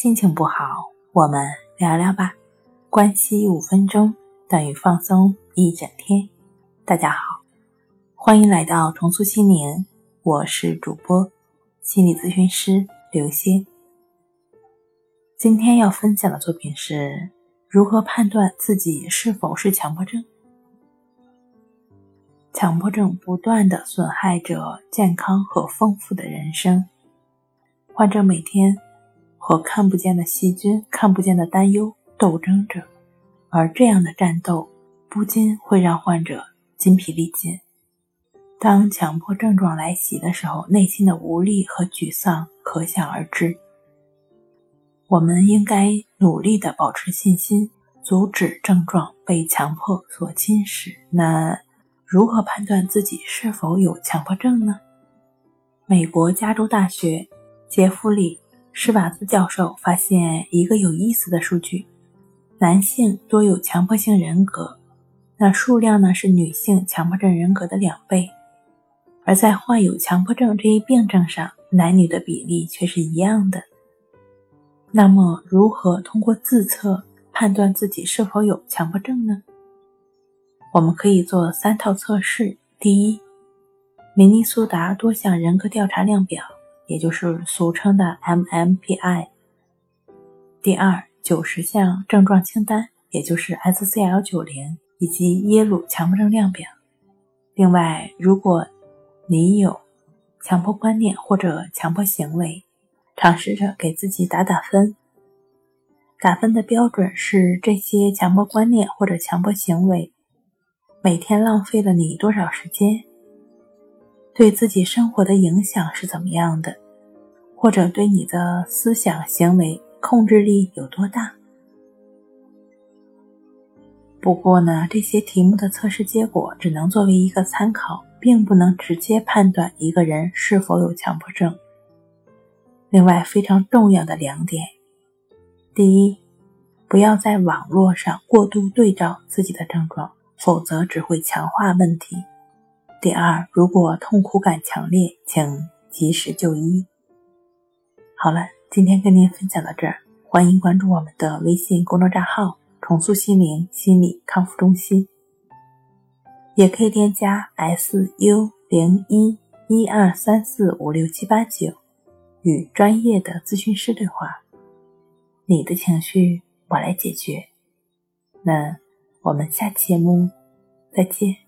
心情不好，我们聊聊吧。关系五分钟等于放松一整天。大家好，欢迎来到重塑心灵，我是主播心理咨询师刘星。今天要分享的作品是如何判断自己是否是强迫症。强迫症不断的损害着健康和丰富的人生，患者每天。和看不见的细菌、看不见的担忧斗争着，而这样的战斗不禁会让患者筋疲力尽。当强迫症状来袭的时候，内心的无力和沮丧可想而知。我们应该努力的保持信心，阻止症状被强迫所侵蚀。那如何判断自己是否有强迫症呢？美国加州大学杰弗里。施瓦兹教授发现一个有意思的数据：男性多有强迫性人格，那数量呢是女性强迫症人格的两倍；而在患有强迫症这一病症上，男女的比例却是一样的。那么，如何通过自测判断自己是否有强迫症呢？我们可以做三套测试：第一，明尼苏达多项人格调查量表。也就是俗称的 MMPI。第二，九十项症状清单，也就是 SCL 九零，以及耶鲁强迫症量表。另外，如果你有强迫观念或者强迫行为，尝试着给自己打打分。打分的标准是这些强迫观念或者强迫行为每天浪费了你多少时间。对自己生活的影响是怎么样的，或者对你的思想行为控制力有多大？不过呢，这些题目的测试结果只能作为一个参考，并不能直接判断一个人是否有强迫症。另外，非常重要的两点：第一，不要在网络上过度对照自己的症状，否则只会强化问题。第二，如果痛苦感强烈，请及时就医。好了，今天跟您分享到这儿，欢迎关注我们的微信公众账号“重塑心灵心理康复中心”，也可以添加 “s u 零一一二三四五六七八九”与专业的咨询师对话。你的情绪我来解决。那我们下期节目再见。